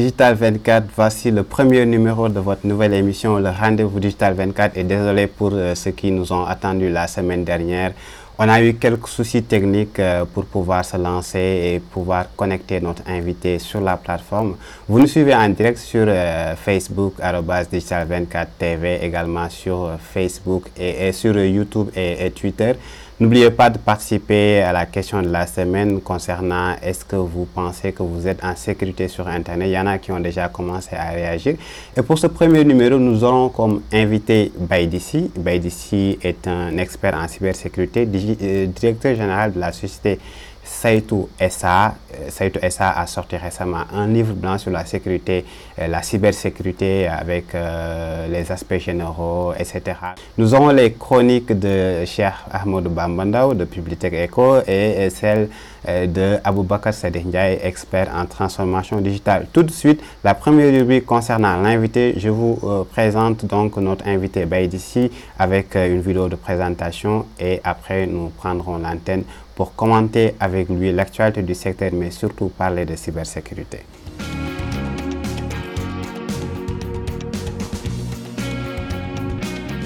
Digital 24. Voici le premier numéro de votre nouvelle émission, le Rendez-vous Digital 24. Et désolé pour euh, ceux qui nous ont attendus la semaine dernière. On a eu quelques soucis techniques euh, pour pouvoir se lancer et pouvoir connecter notre invité sur la plateforme. Vous nous suivez en direct sur euh, Facebook, Digital24 TV, également sur euh, Facebook et, sur YouTube et Twitter. N'oubliez pas de participer à la question de la semaine concernant est-ce que vous pensez que vous êtes en sécurité sur Internet. Il y en a qui ont déjà commencé à réagir. Et pour ce premier numéro, nous aurons comme invité Baïdissi. Baïdissi est un expert en cybersécurité, euh, directeur général de la société Saitou SA, euh, Saitou SA a sorti récemment un livre blanc sur la sécurité, euh, la cybersécurité avec euh, les aspects généraux, etc. Nous avons les chroniques de Cheikh Ahmed Bambandao de Publitech Eco et, celle de Aboubakar Sadeh Ndiaye, expert en transformation digitale. Tout de suite, la première rubrique concernant l'invité, je vous présente donc notre invité Baïdissi avec une vidéo de présentation et après nous prendrons l'antenne pour commenter avec lui l'actualité du secteur, mais surtout parler de cybersécurité.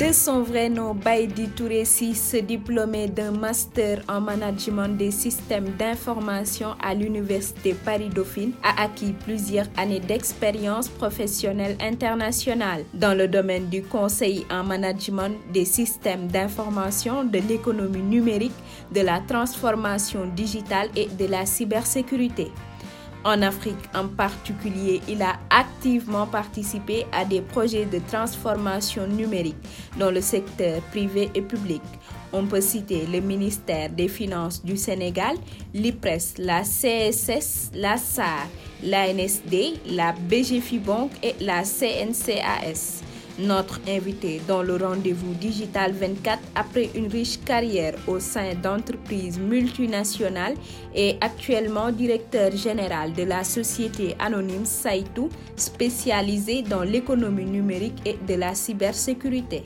De son vrai nom, Baïdi Touressi se diplômé d'un master en management des systèmes d'information à l'université Paris-Dauphine, a acquis plusieurs années d'expérience professionnelle internationale dans le domaine du conseil en management des systèmes d'information, de l'économie numérique, de la transformation digitale et de la cybersécurité. En Afrique en particulier, il a activement participé à des projets de transformation numérique dans le secteur privé et public. On peut citer le ministère des Finances du Sénégal, l'IPRES, la CSS, la SAR, l'ANSD, la BGFIBONK et la CNCAS notre invité dans le rendez-vous Digital 24 après une riche carrière au sein d'entreprises multinationales est actuellement directeur général de la société anonyme Saitou spécialisée dans l'économie numérique et de la cybersécurité.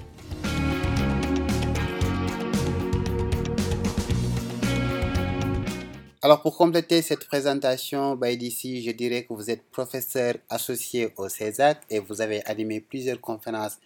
Alors pour compléter cette présentation, bah, d'ici, je dirais que vous êtes professeur associé au CESAC et vous avez animé plusieurs conférences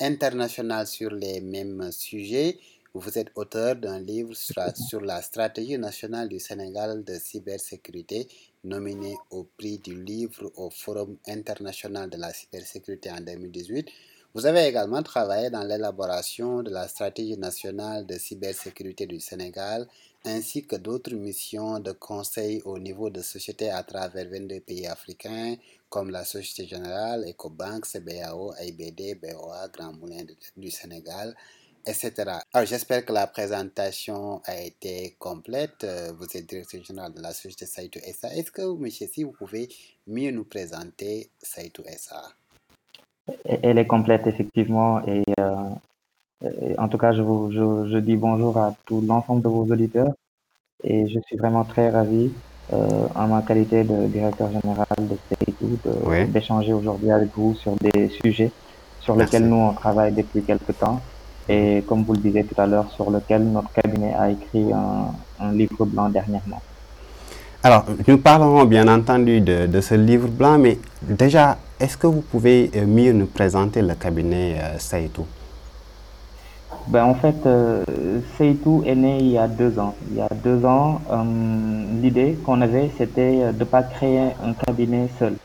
internationales sur les mêmes sujets. Vous êtes auteur d'un livre sur la stratégie nationale du Sénégal de cybersécurité, nominé au prix du livre au Forum international de la cybersécurité en 2018. Vous avez également travaillé dans l'élaboration de la stratégie nationale de cybersécurité du Sénégal ainsi que d'autres missions de conseil au niveau de sociétés à travers 22 pays africains comme la Société Générale, Ecobank, CBAO, AIBD, BOA, Grand Moulin du Sénégal, etc. Alors j'espère que la présentation a été complète. Vous êtes directeur général de la société Saito SA. Est-ce que, monsieur, si vous pouvez mieux nous présenter Saito SA Elle est complète, effectivement, et euh, en tout cas, je, vous, je, dis bonjour à tout l'ensemble de vos auditeurs et je suis vraiment très ravi, euh, en ma qualité de directeur général de CETU, d'échanger aujourd'hui avec vous sur des sujets sur lesquels nous on travaille depuis quelques temps et comme vous le disiez tout à l'heure, sur lequel notre cabinet a écrit un, livre blanc dernièrement. Alors, nous parlerons bien entendu de, de, ce livre blanc, mais déjà, est-ce que vous pouvez euh, mieux nous présenter le cabinet euh, ben, En fait, euh, Seitou est né il y a deux ans. Il y a deux ans, euh, l'idée qu'on avait, c'était euh, de ne pas créer un cabinet seul.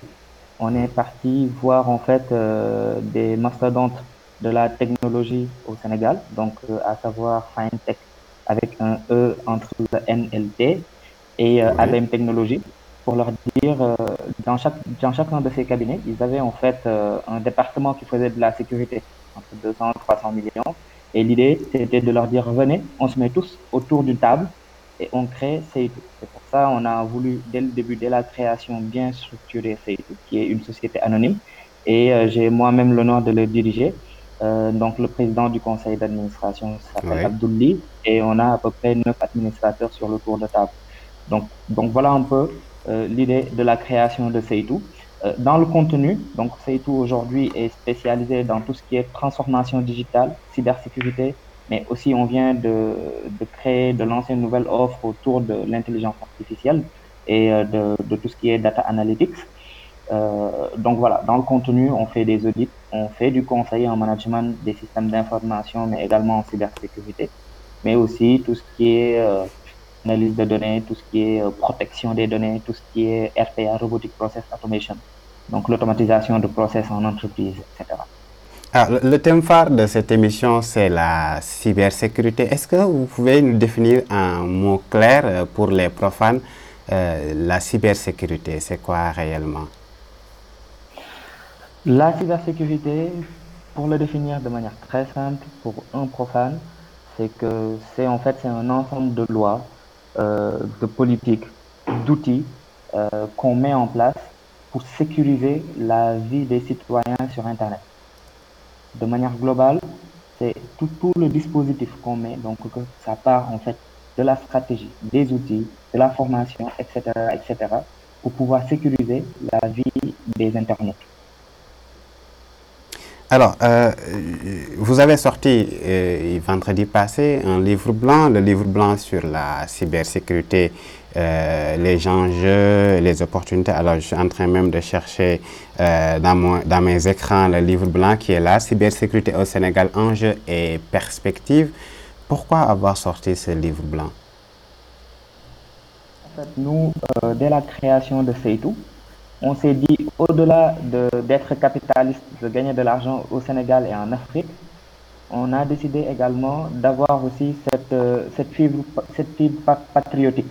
On est parti voir en fait euh, des mastodontes de la technologie au Sénégal, donc à savoir FineTech avec un E entre le NLT et euh, ABM Technologies pour leur dire, dans, chaque, dans chacun de ces cabinets, ils avaient en fait un département qui faisait de la sécurité, entre 200 et 300 millions, et l'idée, c'était de leur dire, venez, on se met tous autour d'une table et on crée Seitu. C'est pour ça qu'on a voulu, dès le début, dès la création, bien structurer Seitu, qui est une société anonyme. Et euh, j'ai moi-même l'honneur de le diriger. Euh, donc, le président du conseil d'administration s'appelle Abdouli et on a à peu près neuf administrateurs sur le tour de table. Donc, donc voilà un peu euh, l'idée de la création de Seitu. Euh, dans le contenu, donc tout aujourd'hui est spécialisé dans tout ce qui est transformation digitale, cybersécurité, mais aussi on vient de, de créer, de lancer une nouvelle offre autour de l'intelligence artificielle et euh, de, de, tout ce qui est data analytics. donc voilà, dans le contenu, on fait des audits, on fait du conseil en management des systèmes d'information, mais également en cybersécurité, mais aussi tout ce qui est analyse de données, tout ce qui est protection des données, tout ce qui est RPA, Robotic Process Automation, donc l'automatisation de process en entreprise, etc. Alors, Ah, le thème phare de cette émission, c'est la cybersécurité. Est-ce que vous pouvez nous définir un mot clair euh, pour les profanes euh, La cybersécurité, c'est quoi réellement? La cybersécurité, pour le définir de manière très simple pour un profane, c'est que c'est en fait c'est un ensemble de lois, euh, de politiques, d'outils euh, qu'on met en place pour sécuriser la vie des citoyens sur Internet. De manière globale, c'est tout, le dispositif qu'on met, donc ça part en fait de la stratégie, des outils, de la formation, etc., etc., pour pouvoir sécuriser la vie des internautes. Alors, euh, vous avez sorti euh, vendredi passé un livre blanc, le livre blanc sur la cybersécurité, euh, les enjeux, les opportunités. Alors, je suis en train même de chercher dans, mon, dans mes écrans le livre blanc qui est là, Cybersécurité au Sénégal, enjeux et perspectives. Pourquoi avoir sorti ce livre blanc? En fait, nous, dès la création de Seitou, on s'est dit, au-delà d'être de, capitaliste, de gagner de l'argent au Sénégal et en Afrique, on a décidé également d'avoir aussi cette, cette, fibre, cette fibre patriotique.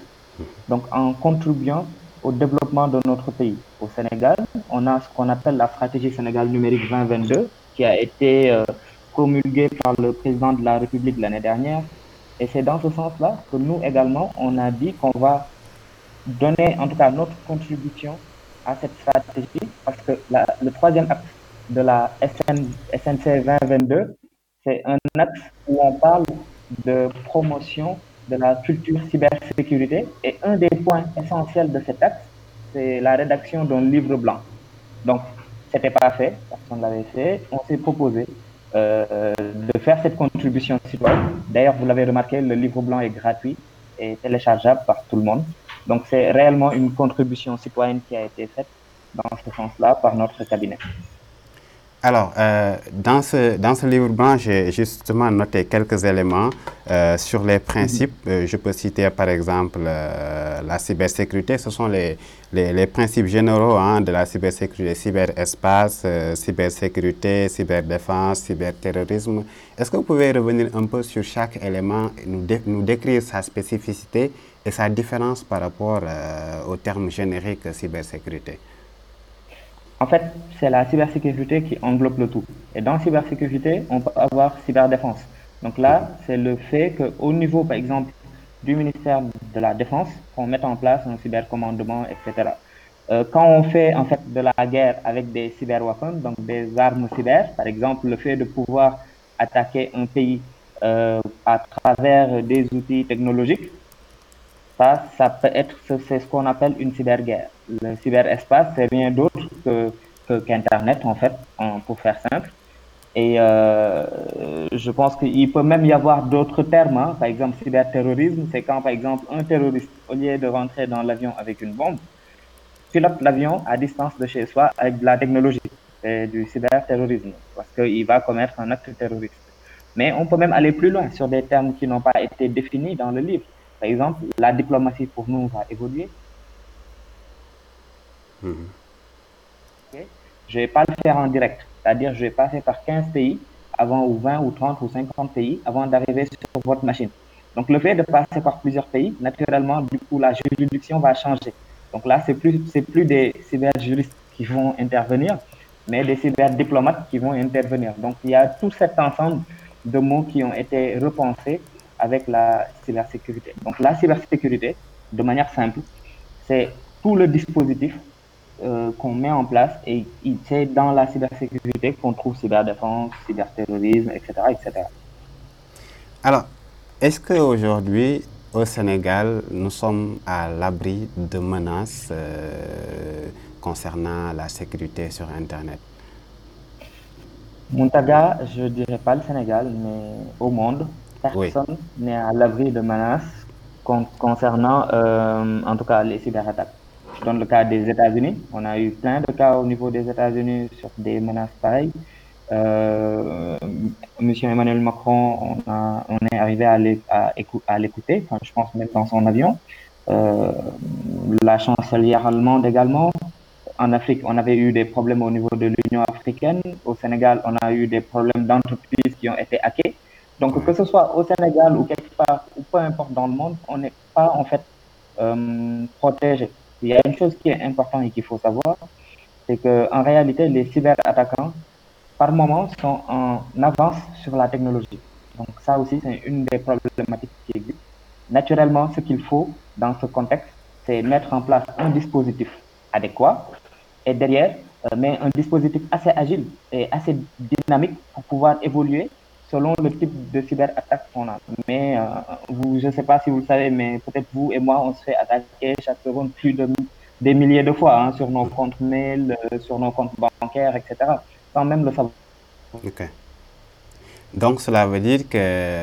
Donc, en contribuant au développement de notre pays. Au Sénégal, on a ce qu'on appelle la stratégie Sénégal numérique 2022, qui a été euh, promulguée par le président de la République l'année dernière. Et c'est dans ce sens-là que nous également, on a dit qu'on va donner, en tout cas, notre contribution à cette stratégie parce que le troisième axe de la SN, SNC 2022, c'est un axe où on parle de promotion de la culture cybersécurité et un des points essentiels de cet axe, c'est la rédaction d'un livre blanc. Donc, c'était pas fait, personne l'avait fait. On s'est proposé euh, de faire cette contribution citoyenne. D'ailleurs, vous l'avez remarqué, le livre blanc est gratuit et téléchargeable par tout le monde. Donc c'est réellement une contribution citoyenne qui a été faite dans ce sens-là par notre cabinet. Alors, euh, dans, ce, dans ce livre blanc, j'ai justement noté quelques éléments euh, sur les principes. -hmm. je peux citer par exemple euh, la cybersécurité. Ce sont les, les, principes généraux hein, de la cybersécurité, cyberespace, cybersécurité, cyberdéfense, cyberterrorisme. Est-ce que vous pouvez revenir un peu sur chaque élément nous, nous décrire sa spécificité et sa différence par rapport au terme générique cybersécurité? En fait, c'est la cybersécurité qui englobe le tout. Et dans cybersécurité, on peut avoir cyberdéfense. Donc là, c'est le fait qu'au niveau, par exemple, du ministère de la Défense, qu'on mette en place un cybercommandement, etc. Euh, quand on fait en fait de la guerre avec des cyberweapons, donc des armes cyber, par exemple, le fait de pouvoir attaquer un pays euh, à travers des outils technologiques, ça, ça peut être, c'est ce qu'on appelle une cyberguerre. Le cyberespace, c'est rien d'autre que, qu'Internet, en fait, en, pour faire simple. Et euh, je pense qu'il peut même y avoir d'autres termes. Hein. Par exemple, cyberterrorisme, c'est quand, par exemple, un terroriste, au lieu de rentrer dans l'avion avec une bombe, pilote l'avion à distance de chez soi avec de la technologie. C'est du cyberterrorisme, parce qu'il va commettre un acte terroriste. Mais on peut même aller plus loin sur des termes qui n'ont pas été définis dans le livre. Par exemple, la diplomatie pour nous va évoluer. Mmh. Okay. Je ne vais pas le faire en direct. C'est-à-dire, je vais passer par 15 pays avant, ou 20 ou 30 ou 50 pays avant d'arriver sur votre machine. Donc, le fait de passer par plusieurs pays, naturellement, du coup, la juridiction va changer. Donc là, c'est plus, c'est plus des cyberjuristes qui vont intervenir, mais des cyberdiplomates qui vont intervenir. Donc, il y a tout cet ensemble de mots qui ont été repensés avec la cybersécurité. Donc la cybersécurité, de manière simple, c'est tout le dispositif euh, qu'on met en place et c'est dans la cybersécurité qu'on trouve cyberdéfense, cyberterrorisme, etc. etc. Alors, est-ce qu'aujourd'hui, au Sénégal, nous sommes à l'abri de menaces euh, concernant la sécurité sur Internet? Montaga, je ne dirais pas le Sénégal, mais au monde, personne n'est à l'abri de menaces con concernant, euh, en tout cas, les cyberattaques. dans le cas des États-Unis. On a eu plein de cas au niveau des États-Unis sur des menaces pareilles. Euh, Monsieur Emmanuel Macron, on, est arrivé à l'écouter, je pense même dans son avion. Euh, la chancelière allemande également. En Afrique, on avait eu des problèmes au niveau de l'Union africaine. Au Sénégal, on a eu des problèmes d'entreprises qui ont été hackées. Donc, que ce soit au Sénégal ou quelque part, ou peu importe dans le monde, on n'est pas en fait euh, protégé. Il y a une chose qui est importante et qu'il faut savoir, c'est qu'en réalité, les cyberattaquants, par moment, sont en avance sur la technologie. Donc, ça aussi, c'est une des problématiques qui existent. Naturellement, ce qu'il faut dans ce contexte, c'est mettre en place un dispositif adéquat et derrière, euh, mais un dispositif assez agile et assez dynamique pour pouvoir évoluer selon le type de cyberattaque qu'on a. Mais euh, vous, je ne sais pas si vous le savez, mais peut-être vous et moi, on se fait attaquer chaque seconde plus de des milliers de fois hein, sur nos comptes mail, euh, sur nos comptes bancaires, etc., sans même le savoir. Ok. Donc cela veut dire que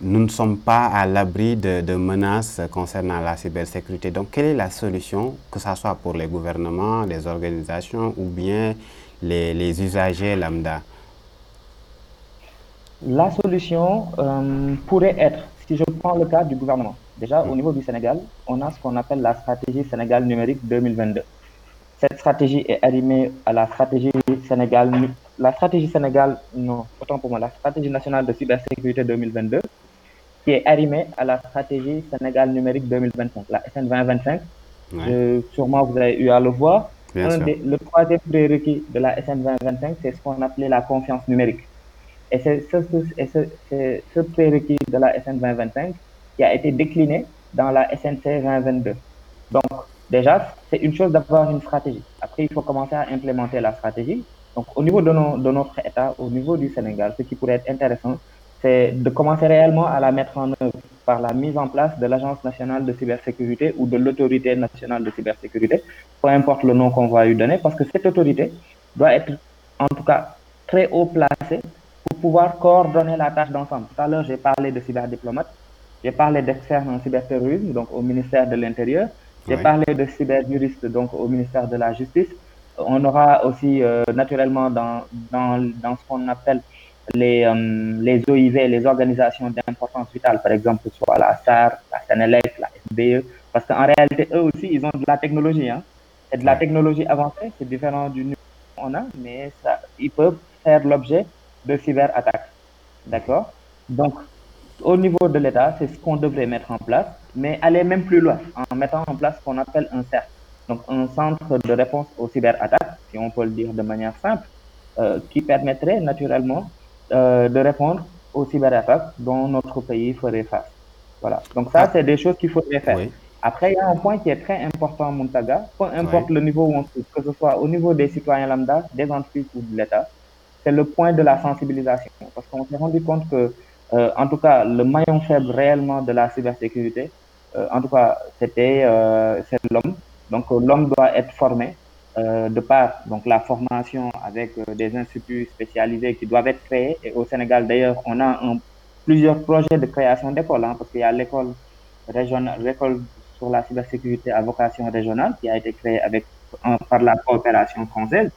nous ne sommes pas à l'abri de, de, menaces concernant la cybersécurité. Donc quelle est la solution, que ce soit pour les gouvernements, les organisations ou bien les, les usagers lambda? La solution euh, pourrait être, si je prends le cas du gouvernement, déjà au niveau du Sénégal, on a ce qu'on appelle la stratégie Sénégal numérique 2022. Cette stratégie est arrimée à la stratégie Sénégal, la stratégie Sénégal, non, autant pour moi, la stratégie nationale de cybersécurité 2022, qui est arrimée à la stratégie Sénégal numérique 2025, la SN 2025. Ouais. sûrement vous avez eu à le voir. Des, le troisième prérequis de la SN 2025, c'est ce qu'on appelait la confiance numérique. Et c'est ce, ce, ce, prérequis de la SN 2025 qui a été décliné dans la SNC 2022. Donc, déjà, c'est une chose d'avoir une stratégie. Après, il faut commencer à implémenter la stratégie. Donc, au niveau de, notre État, au niveau du Sénégal, ce qui pourrait être intéressant, c'est de commencer réellement à la mettre en œuvre par la mise en place de l'Agence nationale de cybersécurité ou de l'autorité nationale de cybersécurité, peu importe le nom qu'on va lui donner, parce que cette autorité doit être, en tout cas, très haut placée pour pouvoir coordonner la tâche d'ensemble. Tout à l'heure, j'ai parlé de cyberdiplomates, j'ai parlé d'experts en cyberterrorisme, donc au ministère de l'Intérieur, j'ai Oui. parlé de cyberjuristes, donc au ministère de la Justice. On aura aussi, euh, naturellement, dans, dans, dans ce qu'on appelle les, euh, les OIV, les organisations d'importance vitale, par exemple, que ce soit la SAR, la Sénélec, la SBE, parce qu'en réalité, eux aussi, ils ont de la technologie. Hein. C'est de la technologie avancée, c'est différent du qu'on a, mais ça, ils peuvent faire l'objet de cyberattaques. D'accord? Donc, au niveau de l'État, c'est ce qu'on devrait mettre en place, mais aller même plus loin en mettant en place ce qu'on appelle un CERF, donc un centre de réponse aux cyberattaques, si on peut le dire de manière simple, euh, qui permettrait naturellement euh, de répondre aux cyberattaques dont notre pays ferait face. Voilà. Donc ça, Ah. c'est des choses qu'il faudrait faire. Oui. Après, il y a un point qui est très important, Muntaga, peu importe le niveau où on se trouve, que ce soit au niveau des citoyens lambda, des entreprises ou de l'État, c'est le point de la sensibilisation. Parce qu'on s'est rendu compte que, euh, en tout cas, le maillon faible réellement de la cybersécurité, euh, en tout cas, c'était euh, l'homme. Donc, euh, l'homme doit être formé euh, de par donc la formation avec euh, des instituts spécialisés qui doivent être créés. Et au Sénégal, d'ailleurs, on a plusieurs projets de création d'écoles, hein, parce qu'il y a l'école régionale, l'école sur la cybersécurité à vocation régionale qui a été créée avec en- par la coopération française.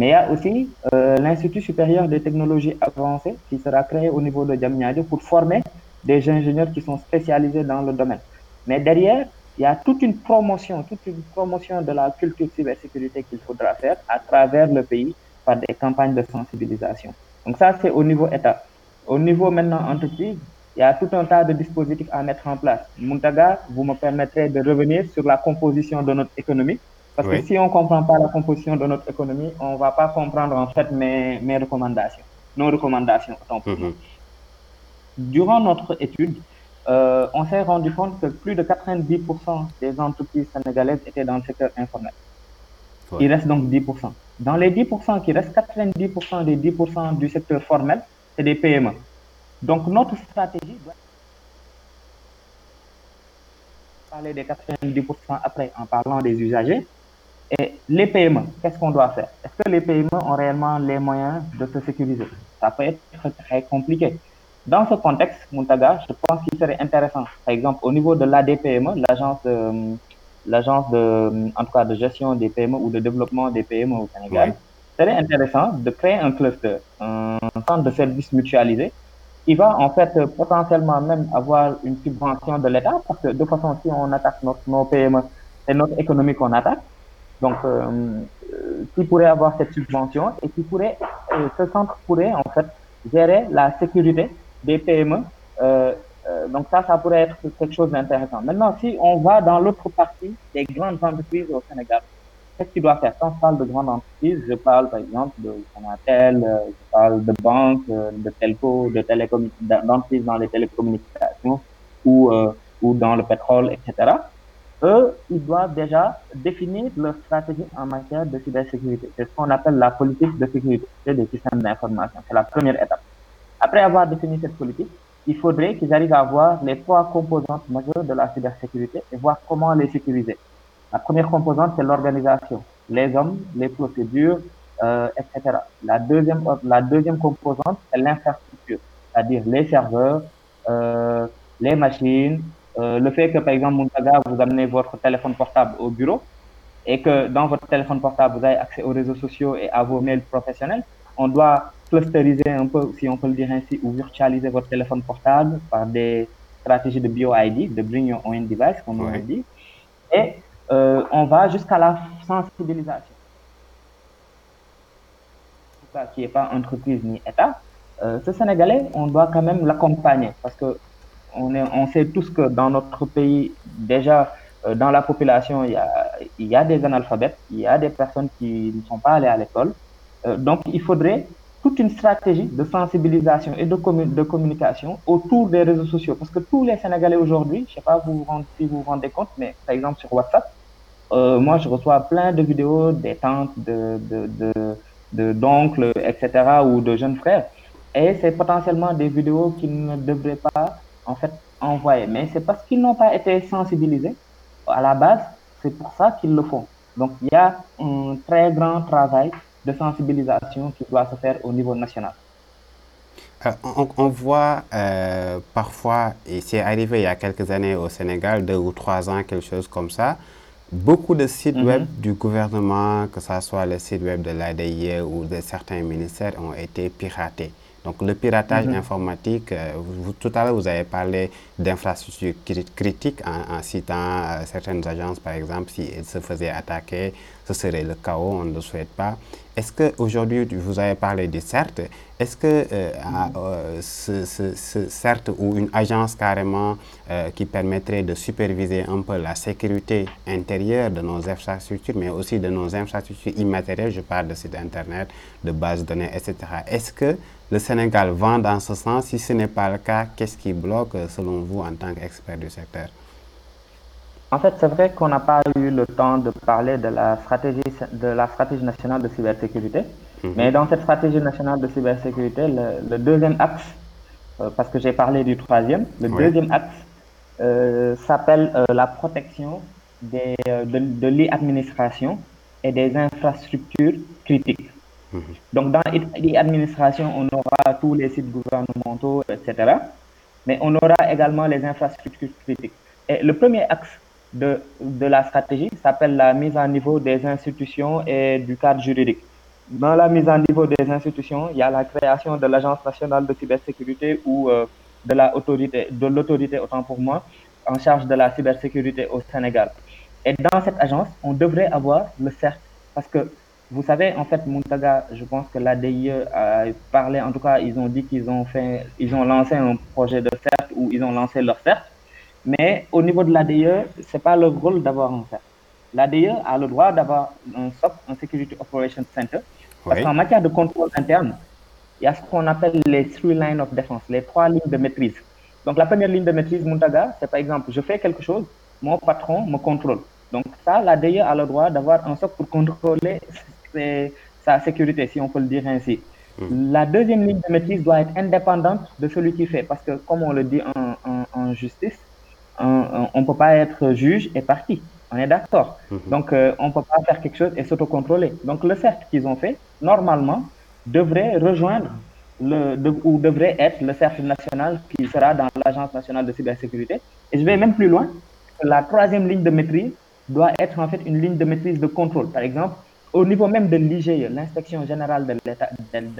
Mais il y a aussi euh, l'Institut supérieur des technologies avancées qui sera créé au niveau de Diamniadio pour former des ingénieurs qui sont spécialisés dans le domaine. Mais derrière, il y a toute une promotion, toute une promotion de la culture cybersécurité qu'il faudra faire à travers le pays par des campagnes de sensibilisation. Donc ça, c'est au niveau État. Au niveau maintenant entreprise, il y a tout un tas de dispositifs à mettre en place. Muntaga, vous me permettrez de revenir sur la composition de notre économie. Parce Oui. que si on ne comprend pas la composition de notre économie, on ne va pas comprendre en fait mes, mes recommandations, nos recommandations. autant pour moi. Mhm. Durant notre étude, euh, on s'est rendu compte que plus de 90% des entreprises sénégalaises étaient dans le secteur informel. Ouais. Il reste donc 10%. Dans les 10% qui restent, 90% des 10% du secteur formel, c'est des PME. Donc notre stratégie doit parler des 90% après en parlant des usagers. Et les PME, qu'est-ce qu'on doit faire? Est-ce que les PME ont réellement les moyens de se sécuriser? Ça peut être très, très compliqué. Dans ce contexte, Muntaga, je pense qu'il serait intéressant, par exemple, au niveau de l'ADPME, l'agence euh, l'agence de, en tout cas, de gestion des PME ou de développement des PME au Sénégal, serait intéressant de créer un cluster, un centre de services mutualisé qui va en fait potentiellement même avoir une subvention de l'État parce que de toute façon, si on attaque notre, nos PME, c'est notre économie qu'on attaque. Donc, euh, qui pourrait avoir cette subvention et qui pourrait, euh, ce centre pourrait en fait gérer la sécurité des PME. Euh, donc ça, ça pourrait être quelque chose d'intéressant. Maintenant, si on va dans l'autre partie des grandes entreprises au Sénégal, qu'est-ce qu'il doit faire? Quand je parle de grandes entreprises, je parle par exemple de Sonatel, je parle de banques, de telco, de télécom, d'entreprises dans les télécommunications ou, euh, ou dans le pétrole, etc eux, ils doivent déjà définir leur stratégie en matière de cybersécurité. C'est ce qu'on appelle la politique de sécurité des systèmes d'information. C'est la première étape. Après avoir défini cette politique, il faudrait qu'ils arrivent à voir les trois composantes majeures de la cybersécurité et voir comment les sécuriser. La première composante, c'est l'organisation, les hommes, les procédures, euh, etc. La deuxième, la deuxième composante, c'est l'infrastructure, c'est-à-dire les serveurs, euh, les machines, euh, le fait que, par exemple, Muntaga, vous amenez votre téléphone portable au bureau et que dans votre téléphone portable, vous avez accès aux réseaux sociaux et à vos mails professionnels, on doit clusteriser un peu, si on peut le dire ainsi, ou virtualiser votre téléphone portable par des stratégies de BioID, de Bring Your Own Device, comme on dit. Et euh, on va jusqu'à la sensibilisation. Ça, qui n'est pas entreprise ni État, euh, ce Sénégalais, on doit quand même l'accompagner parce que on, est, on sait tous que dans notre pays, déjà, euh, dans la population, il y, a, il y a des analphabètes, il y a des personnes qui ne sont pas allées à l'école. Euh, donc, il faudrait toute une stratégie de sensibilisation et de, de communication autour des réseaux sociaux. Parce que tous les Sénégalais aujourd'hui, je ne sais pas vous, si vous vous rendez compte, mais par exemple sur WhatsApp, euh, moi je reçois plein de vidéos des tantes, de, de, d'oncles, etc., ou de jeunes frères. Et c'est potentiellement des vidéos qui ne devraient pas en fait envoyer. Mais c'est parce qu'ils n'ont pas été sensibilisés à la base, c'est pour ça qu'ils le font. Donc il y a un très grand travail de sensibilisation qui doit se faire au niveau national. Euh, on, on, voit euh, parfois, et c'est arrivé il y a quelques années au Sénégal, deux ou trois ans, quelque chose comme ça, beaucoup de sites mm -hmm. web du gouvernement, que ce soit le site web de l'ADIE ou de certains ministères, ont été piratés. Donc le piratage mm -hmm. informatique, euh, vous, tout à l'heure vous avez parlé d'infrastructures critiques en, en citant euh, certaines agences par exemple, si elles se faisaient attaquer, ce serait le chaos, on ne le souhaite pas. Est-ce qu'aujourd'hui, vous avez parlé du CERT, est-ce que euh, ce, ce, ce, CERT ou une agence carrément qui permettrait de superviser un peu la sécurité intérieure de nos infrastructures, mais aussi de nos infrastructures immatérielles, je parle de sites internet, de bases de données, etc. Est-ce que le Sénégal vend dans ce sens Si ce n'est pas le cas, qu'est-ce qui bloque selon vous en tant qu'expert du secteur? En fait, c'est vrai qu'on n'a pas eu le temps de parler de la stratégie, de la stratégie nationale de cybersécurité. -hmm. Mais dans cette stratégie nationale de cybersécurité, le, le deuxième axe, euh, parce que j'ai parlé du troisième, le oui. deuxième axe euh, s'appelle euh, la protection des, de, de l'e-administration et des infrastructures critiques. Donc, dans l'administration, on aura tous les sites gouvernementaux, etc. Mais on aura également les infrastructures critiques. Et le premier axe de, de la stratégie s'appelle la mise à niveau des institutions et du cadre juridique. Dans la mise à niveau des institutions, il y a la création de l'Agence nationale de cybersécurité ou euh, de la autorité, de l'autorité, autant pour moi, en charge de la cybersécurité au Sénégal. Et dans cette agence, on devrait avoir le CERT parce que vous savez, en fait, Muntaga, je pense que l'ADIE a parlé, en tout cas, ils ont dit qu'ils ont fait, ils ont lancé un projet de CERT ou ils ont lancé leur CERT. Mais au niveau de l'ADIE, c'est pas leur rôle d'avoir un CERT. L'ADIE a le droit d'avoir un SOC, un Security Operations Center. Parce oui. qu'en matière de contrôle interne, il y a ce qu'on appelle les three lines of defense, les trois lignes de maîtrise. Donc, la première ligne de maîtrise, Muntaga, c'est par exemple, je fais quelque chose, mon patron me contrôle. Donc, ça, l'ADIE a le droit d'avoir un SOC pour contrôler sa sécurité, si on peut le dire ainsi. Mmh. La deuxième ligne de maîtrise doit être indépendante de celui qui fait, parce que comme on le dit en, en, en justice, on ne peut pas être juge et partie. On est d'accord. Mmh. Donc, euh, on ne peut pas faire quelque chose et s'autocontrôler. Donc, le CERT qu'ils ont fait, normalement, devrait rejoindre le, de, ou devrait être le CERT national qui sera dans l'Agence nationale de cybersécurité. Et je vais même plus loin. La troisième ligne de maîtrise doit être en fait une ligne de maîtrise de contrôle. Par exemple, au niveau même de l'IGE, l'inspection générale de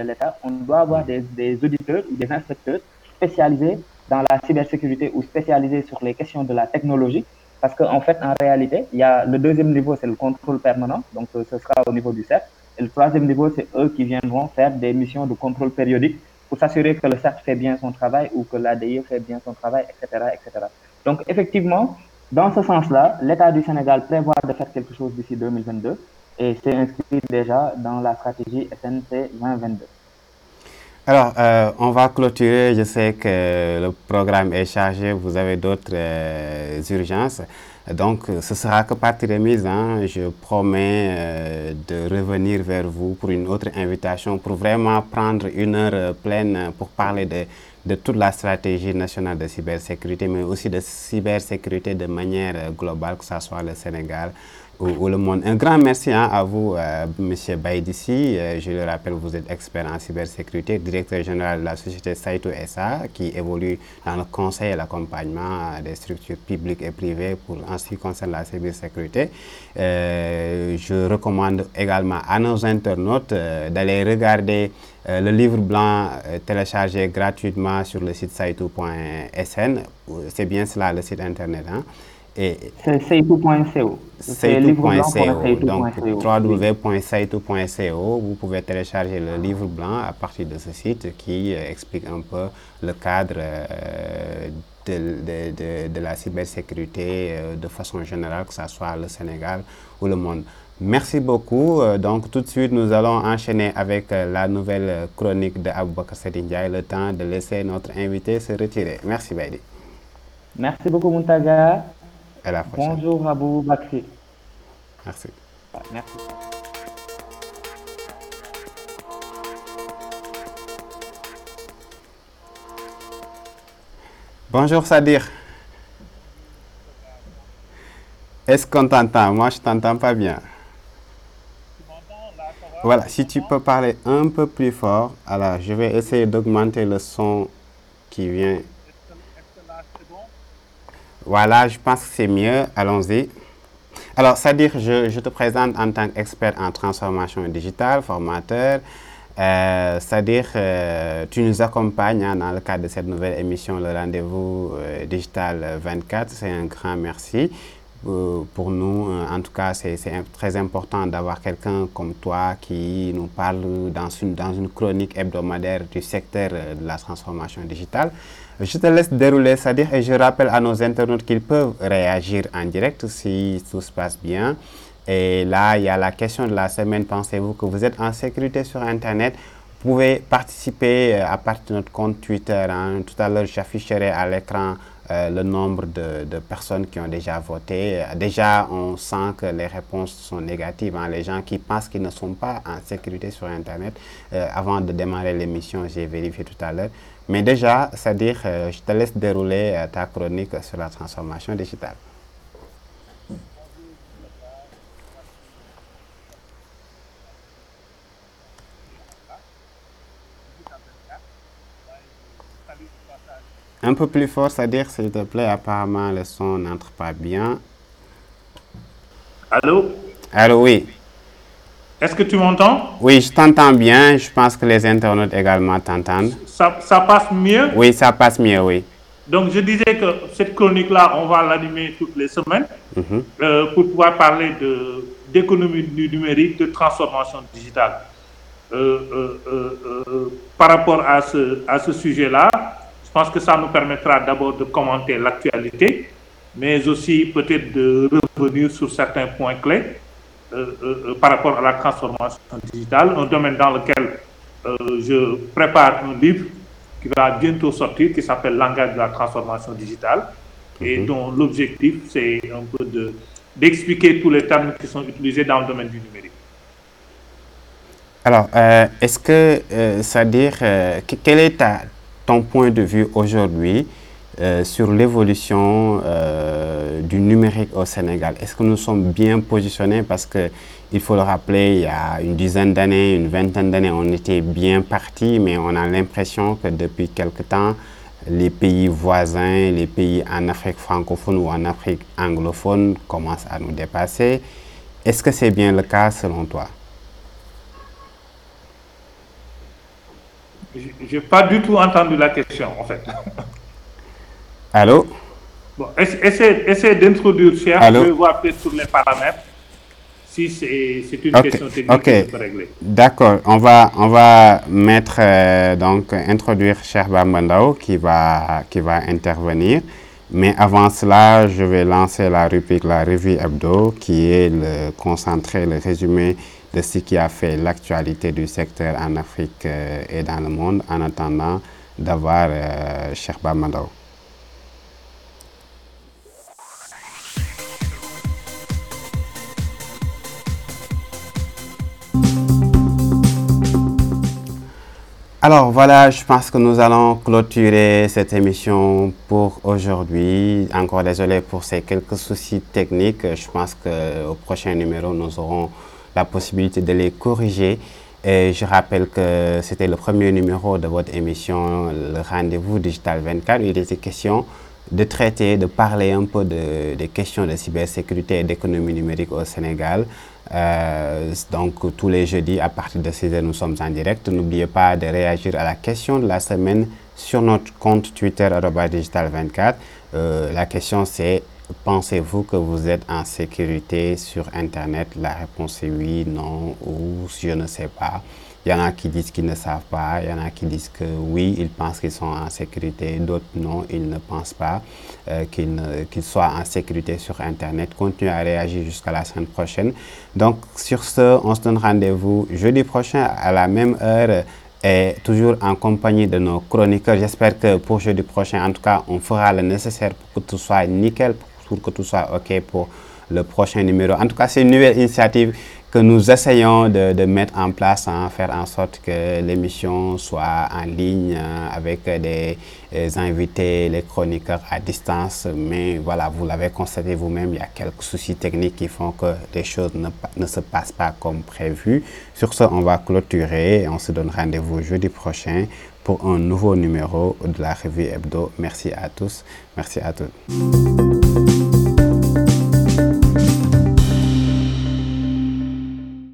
l'État, on doit avoir des, auditeurs ou des inspecteurs spécialisés dans la cybersécurité ou spécialisés sur les questions de la technologie. Parce qu'en en fait, en réalité, il y a le deuxième niveau, c'est le contrôle permanent. Donc, ce sera au niveau du CERF. Et le troisième niveau, c'est eux qui viendront faire des missions de contrôle périodique pour s'assurer que le CERF fait bien son travail ou que l'ADI fait bien son travail, etc., etc. Donc, effectivement, dans ce sens-là, l'État du Sénégal prévoit de faire quelque chose d'ici 2022 et c'est inscrit déjà dans la stratégie SNC 2022. Alors, euh, on va clôturer. Je sais que le programme est chargé, vous avez d'autres euh, urgences. Donc, ce sera que partie remise. Hein. Je promets euh, de revenir vers vous pour une autre invitation, pour vraiment prendre une heure pleine pour parler de, de toute la stratégie nationale de cybersécurité, mais aussi de cybersécurité de manière globale, que ce soit le Sénégal, monde. Un grand merci hein, à vous, euh, M. Baïdissi. Euh, je le rappelle, vous êtes expert en cybersécurité, directeur général de la société Saito SA, qui évolue dans le conseil et l'accompagnement des structures publiques et privées pour, en ce qui concerne la cybersécurité. Euh, je recommande également à nos internautes d'aller regarder le livre blanc téléchargé gratuitement sur le site saito.sn. C'est bien cela, le site internet. Hein? C'est saitou.co. Donc, www.saitou.co, vous pouvez télécharger le livre blanc à partir de ce site qui euh, explique un peu le cadre euh, de, de, de, de, la cybersécurité euh, de façon générale, que ce soit le Sénégal ou le monde. Merci beaucoup. Donc, tout de suite, nous allons enchaîner avec la nouvelle chronique de Aboubakar Ndiaye, le temps de laisser notre invité se retirer. Merci, Baidi. Merci beaucoup, Muntaga. À la prochaine. Bonjour Abou Bakri. Merci. Merci. Bonjour Sadir. Est-ce qu'on t'entend? Moi, je ne t'entends pas bien. Voilà, si tu peux parler un peu plus fort, alors je vais essayer d'augmenter le son qui vient. Voilà, je pense que c'est mieux. Allons-y. Alors, c'est-à-dire, je, te présente en tant qu'expert en transformation digitale, formateur. Euh, c'est-à-dire, euh, tu nous accompagnes hein, dans le cadre de cette nouvelle émission, le rendez-vous euh, digital 24. C'est un grand merci. pour nous, en tout cas, c'est très important d'avoir quelqu'un comme toi qui nous parle dans une chronique hebdomadaire du secteur de la transformation digitale. Je te laisse dérouler, c'est-à-dire, et je rappelle à nos internautes qu'ils peuvent réagir en direct si tout se passe bien. Et là, il y a la question de la semaine. Pensez-vous que vous êtes en sécurité sur Internet? Vous pouvez participer à partir de notre compte Twitter. Hein. Tout à l'heure, j'afficherai à l'écran euh, le nombre de, de, personnes qui ont déjà voté. Déjà, on sent que les réponses sont négatives. Hein. Les gens qui pensent qu'ils ne sont pas en sécurité sur Internet. Euh, avant de démarrer l'émission, j'ai vérifié tout à l'heure. Mais déjà, c'est-à-dire, euh, je te laisse dérouler euh, ta chronique sur la transformation digitale. Un peu plus fort, c'est-à-dire, s'il te plaît, apparemment le son n'entre pas bien. Allô? Allô, oui. Est-ce que tu m'entends? Oui, je t'entends bien. Je pense que les internautes également t'entendent. Ça, ça, passe mieux? Oui, ça passe mieux, oui. Donc, je disais que cette chronique-là, on va l'animer toutes les semaines mm -hmm. euh, pour pouvoir parler d'économie du numérique, de transformation digitale. Euh, euh, par rapport à ce, à ce sujet-là, je pense que ça nous permettra d'abord de commenter l'actualité, mais aussi peut-être de revenir sur certains points clés. Euh, euh, par rapport à la transformation digitale, un domaine dans lequel euh, je prépare un livre qui va bientôt sortir, qui s'appelle Langage de la transformation digitale, et Mhm. dont l'objectif, c'est un peu de d'expliquer tous les termes qui sont utilisés dans le domaine du numérique. Alors, euh, est-ce que, euh, c'est-à-dire, euh, que- quel est ta- ton point de vue aujourd'hui euh, sur l'évolution euh, du numérique au Sénégal Est-ce que nous sommes bien positionnés? Parce que il faut le rappeler, il y a une dizaine d'années, une vingtaine d'années, on était bien parti, mais on a l'impression que depuis quelque temps, les pays voisins, les pays en Afrique francophone ou en Afrique anglophone commencent à nous dépasser. Est-ce que c'est bien le cas selon toi? Je n'ai pas du tout entendu la question, en fait. Allô? Bon, Essaye, d'introduire, cher, je vais voir peut-être sur les paramètres si c'est une question technique okay. régler. D'accord, on va, on va mettre, euh, donc, introduire Cher Bambandao qui va, qui va intervenir. Mais avant cela, je vais lancer la rubrique La Revue Hebdo, qui est le concentré, le résumé de ce qui a fait l'actualité du secteur en Afrique euh, et dans le monde, en attendant d'avoir euh, Cher Bambandao. Alors voilà, je pense que nous allons clôturer cette émission pour aujourd'hui. Encore désolé pour ces quelques soucis techniques. Je pense qu'au prochain numéro, nous aurons la possibilité de les corriger. Et je rappelle que c'était le premier numéro de votre émission, le Rendez-vous Digital 24. Il était question de traiter, de parler un peu de, des questions de cybersécurité et d'économie numérique au Sénégal. Euh, donc tous les jeudis à partir de 6 heures, nous sommes en direct. N'oubliez pas de réagir à la question de la semaine sur notre compte Twitter digital24. Euh, la question c'est pensez-vous que vous êtes en sécurité sur Internet? La réponse est oui, non ou je ne sais pas. Il y en a qui disent qu'ils ne savent pas, il y en a qui disent que oui, ils pensent qu'ils sont en sécurité, d'autres non, ils ne pensent pas euh, qu'ils soient en sécurité sur Internet. Continuez à réagir jusqu'à la semaine prochaine. Donc sur ce, on se donne rendez-vous jeudi prochain à la même heure et toujours en compagnie de nos chroniqueurs. J'espère que pour jeudi prochain, en tout cas, on fera le nécessaire pour que tout soit nickel, pour que tout soit OK pour le prochain numéro. En tout cas, c'est une nouvelle initiative que nous essayons de, mettre en place, hein, faire en sorte que l'émission soit en ligne euh, avec des, invités, les chroniqueurs à distance. Mais voilà, vous l'avez constaté vous-même, il y a quelques soucis techniques qui font que les choses ne, ne, se passent pas comme prévu. Sur ce, on va clôturer et on se donne rendez-vous jeudi prochain pour un nouveau numéro de la revue Hebdo. Merci à tous. Merci à tous.